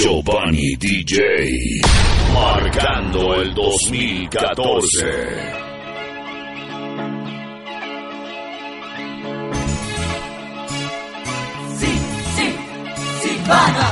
Giovanni DJ, marcando el 2014. Para.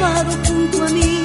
pasado junto a mí.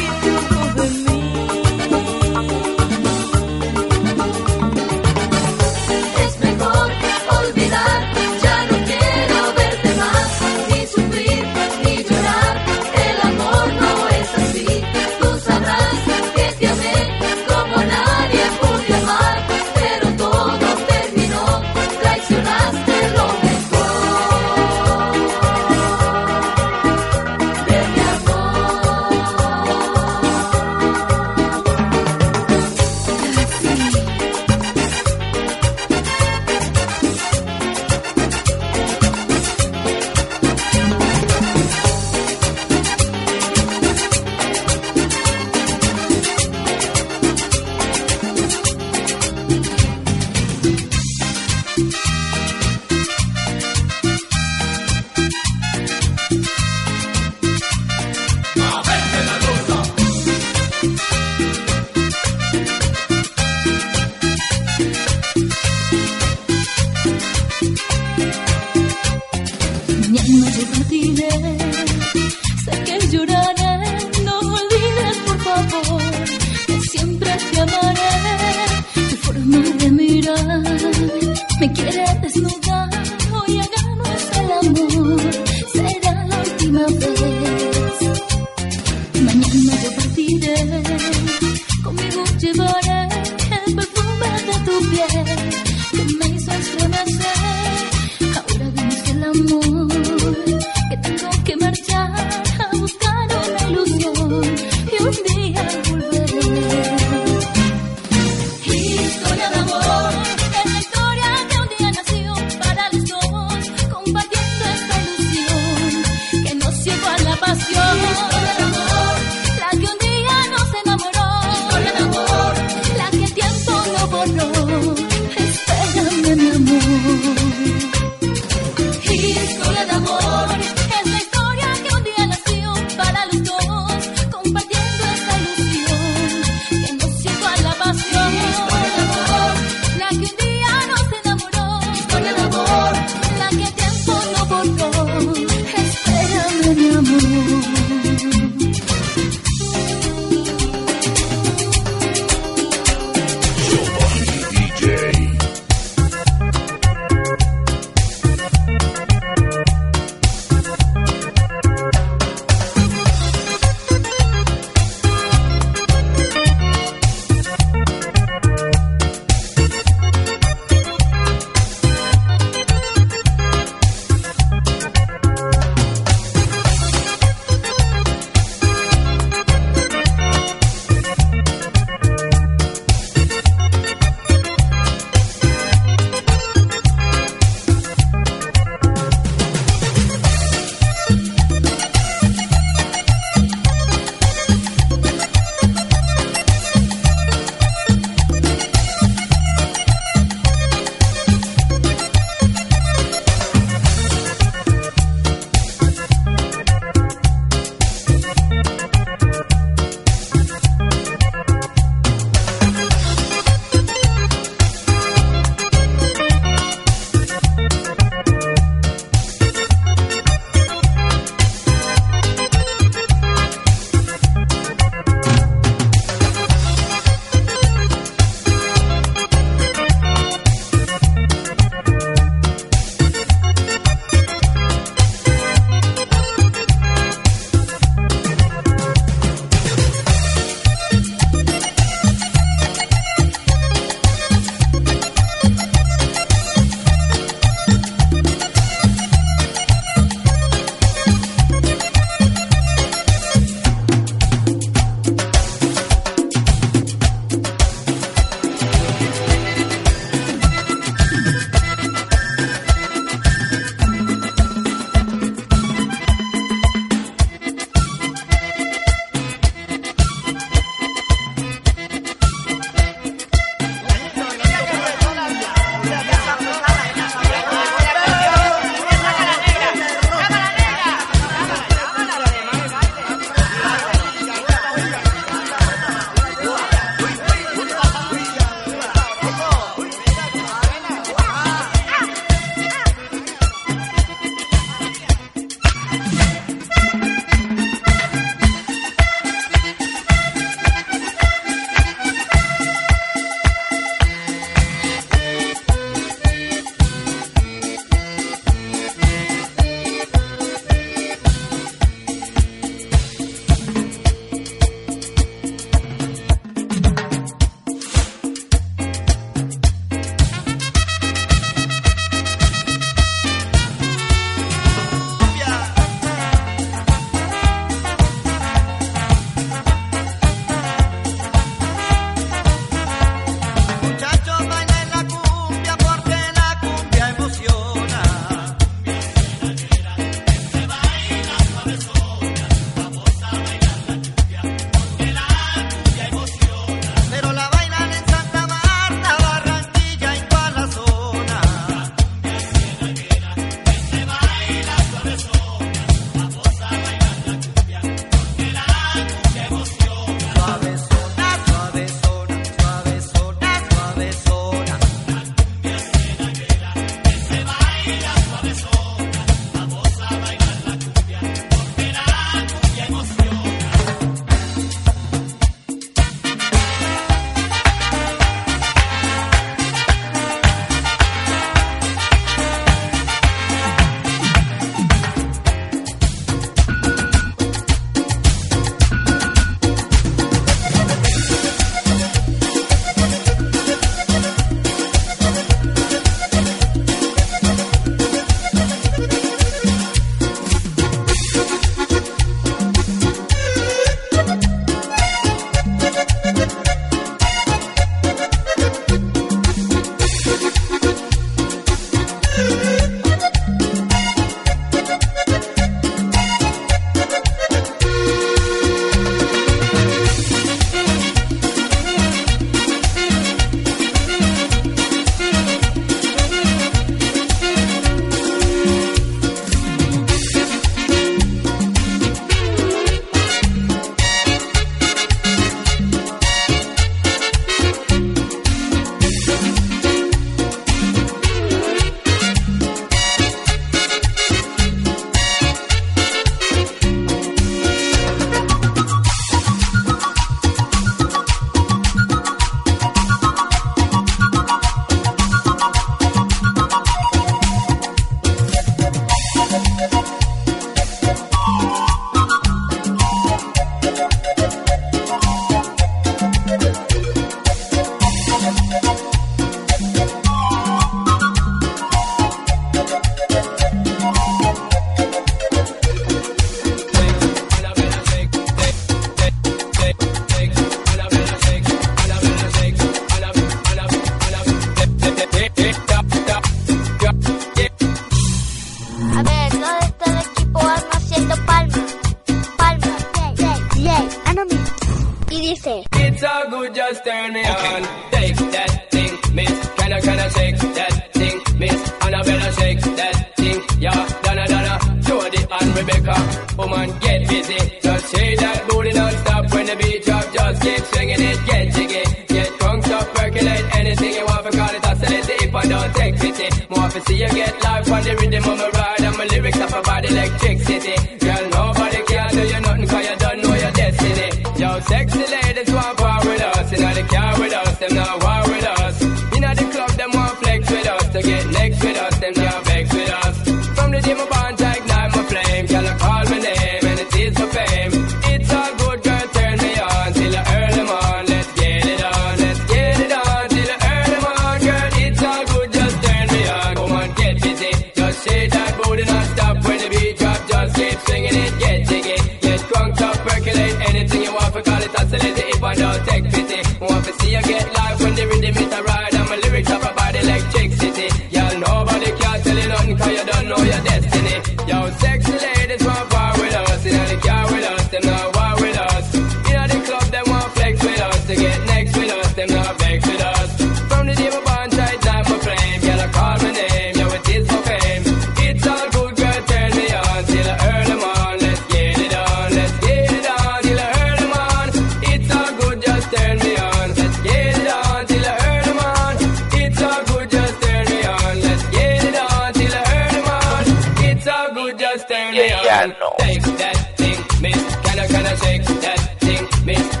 piano. Take that thing, miss. Can I, can I take that thing, miss?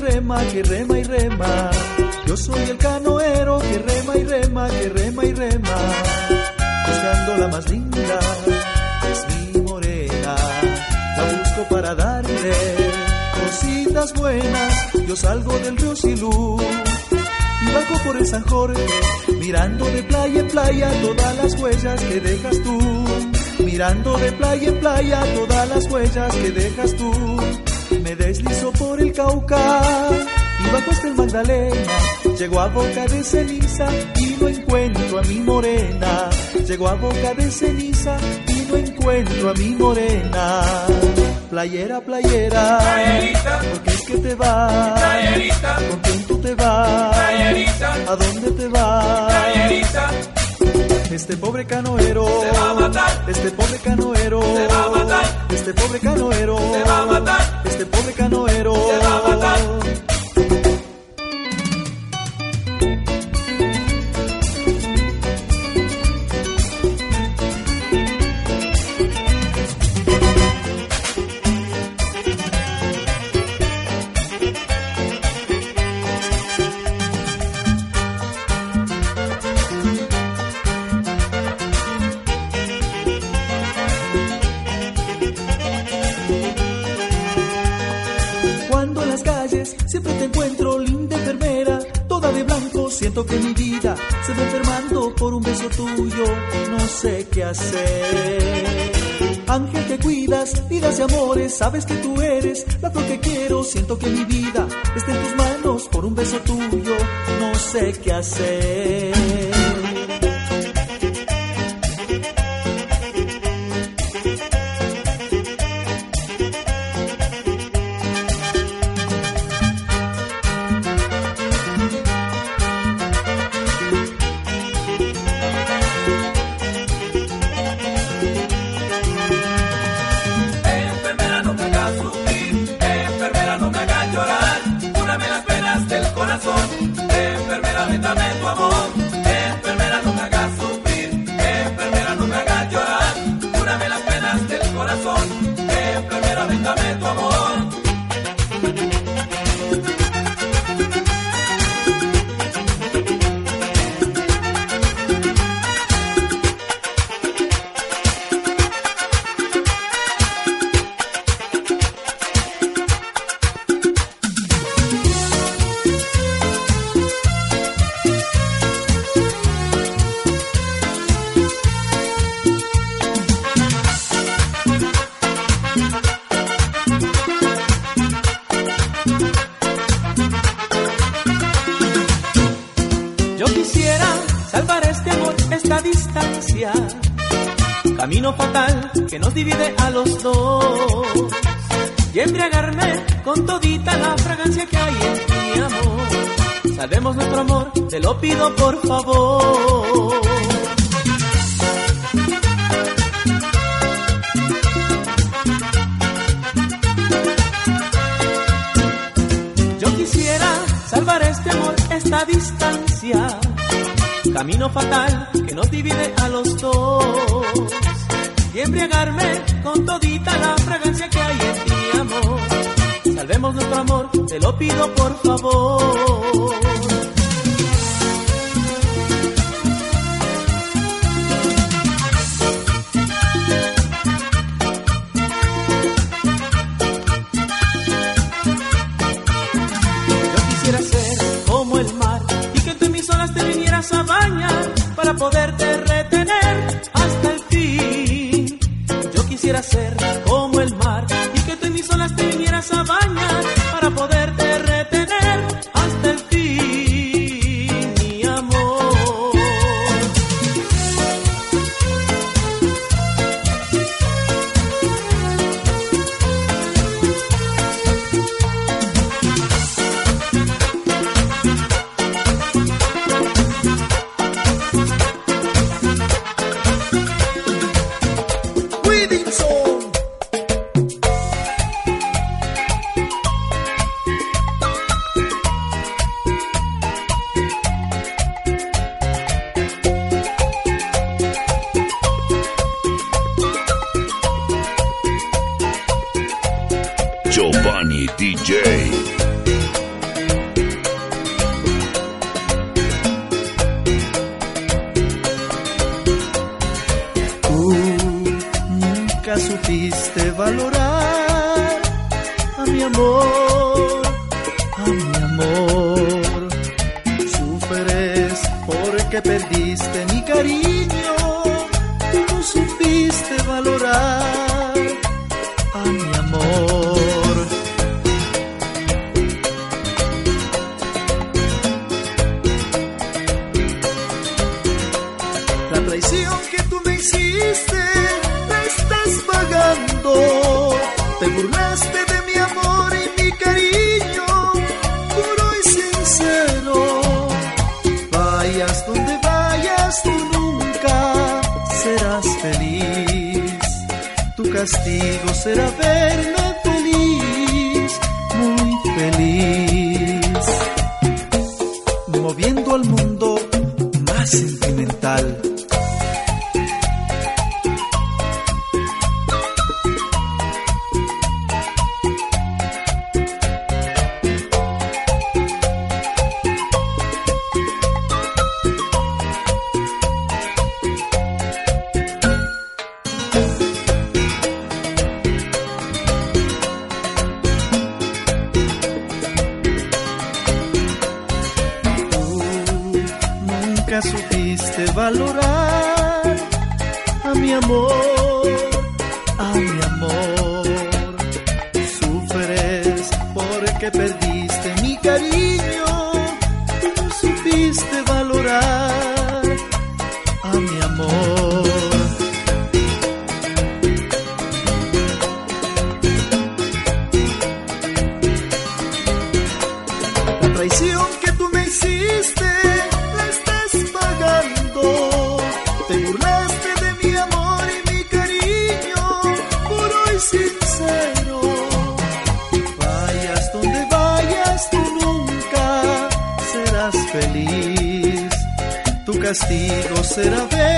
Rema, que rema y rema. Yo soy el canoero que rema y rema, que rema y rema. Buscando la más linda, es mi morena. La busco para darle cositas buenas. Yo salgo del río Silú y bajo por el San Jorge, mirando de playa en playa todas las huellas que dejas tú. Mirando de playa en playa todas las huellas que dejas tú. Me deslizo por el Cauca y bajo hasta el Magdalena. Llego a boca de ceniza y no encuentro a mi morena. Llego a boca de ceniza y no encuentro a mi morena. Playera, playera, Playerita. ¿por qué es que te vas? Playerita. ¿Con quién tú te vas? Playerita. ¿A dónde te vas? Playerita, Este pobre canoero Se va a matar. Este pobre canoero Se va a matar. Este pobre canoero Se va a matar. Este pobre canoero Se va a matar. Hacer. Ángel que cuidas, vidas y amores, sabes que tú eres la flor que quiero, siento que mi vida está en tus manos por un beso tuyo, no sé qué hacer. Salvemos nuestro amor, te lo pido por favor. Yo quisiera salvar este amor, esta distancia. Camino fatal que nos divide a los dos. Y embriagarme con todita la fragancia que hay en amor. Salvemos nuestro amor, te lo pido por favor. castigo será verme feliz, muy feliz, moviendo al mundo a mi amor. Sufres porque perdiste mi cariño, tú no supiste valorar. castigo será ver.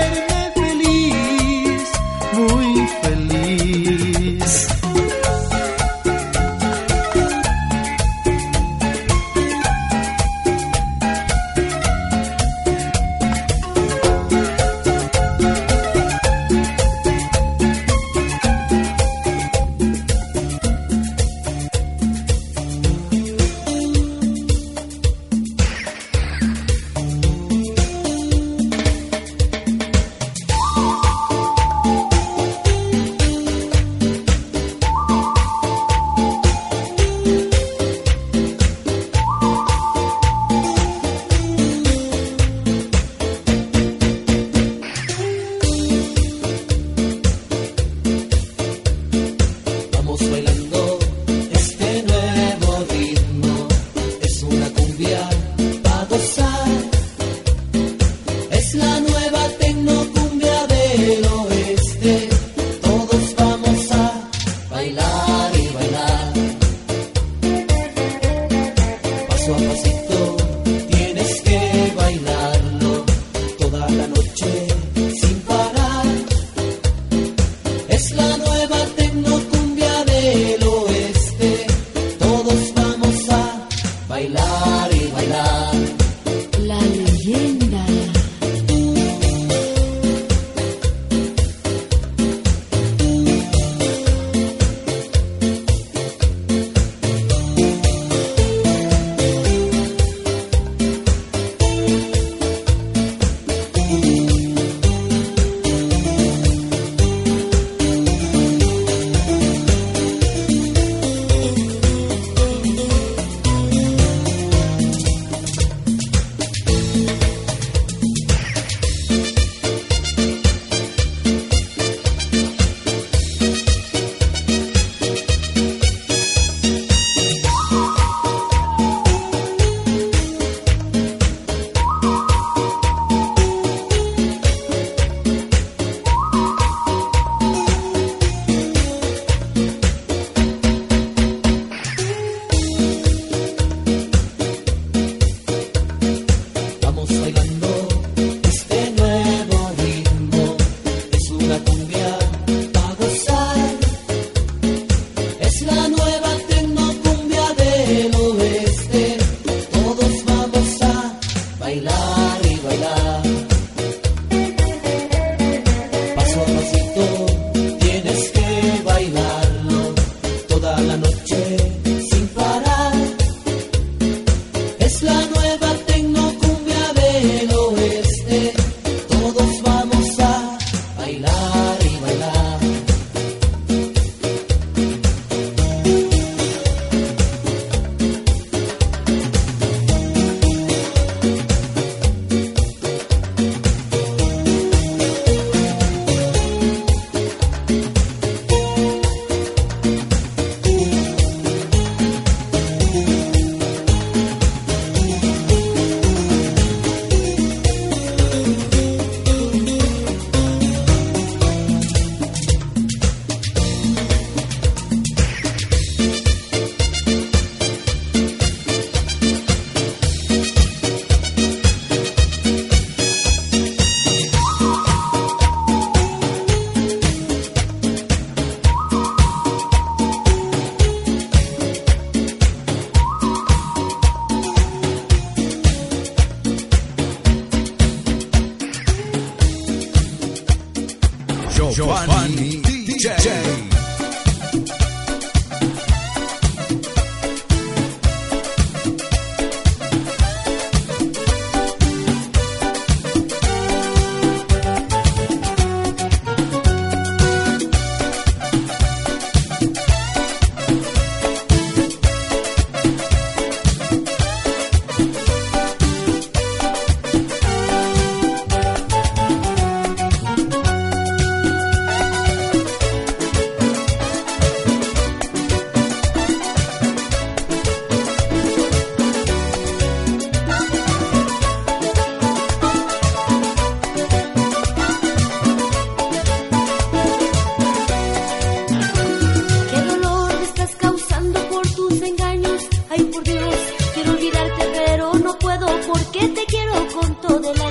Puedo porque te quiero con todo el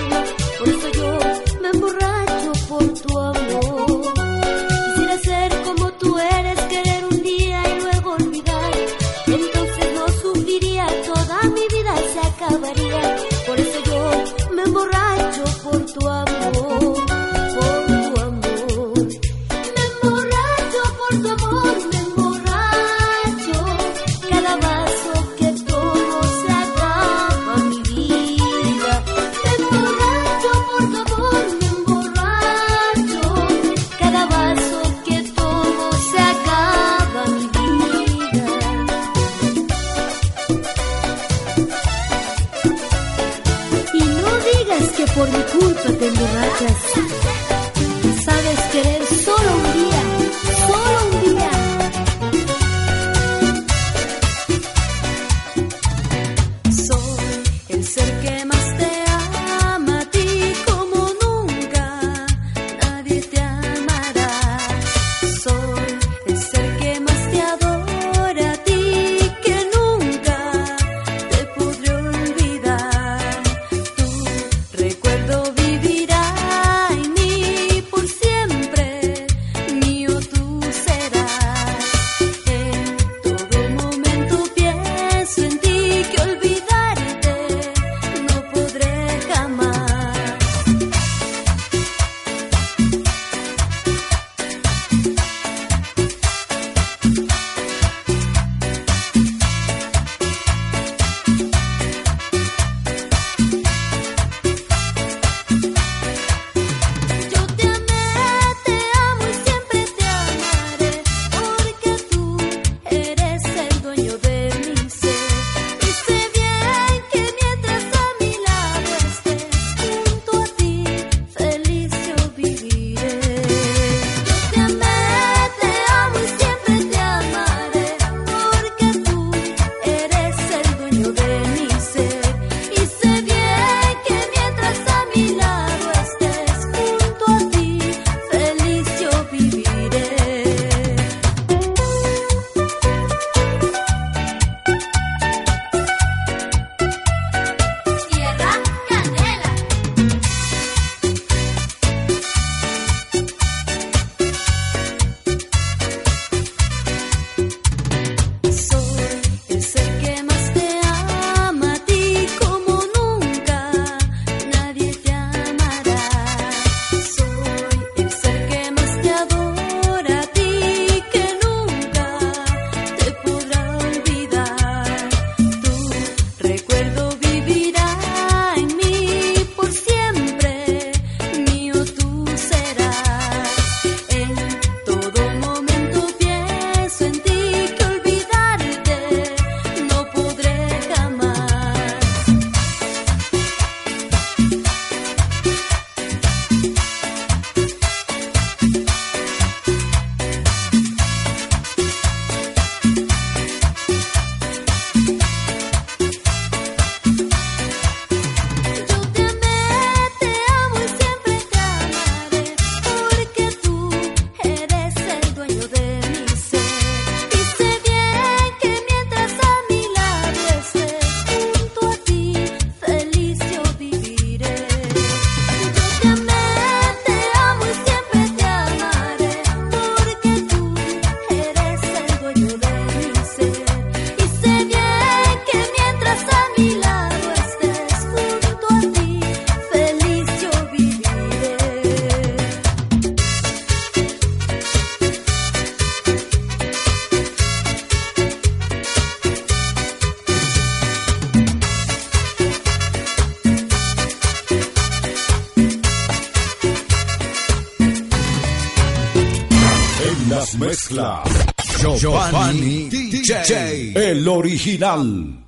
original.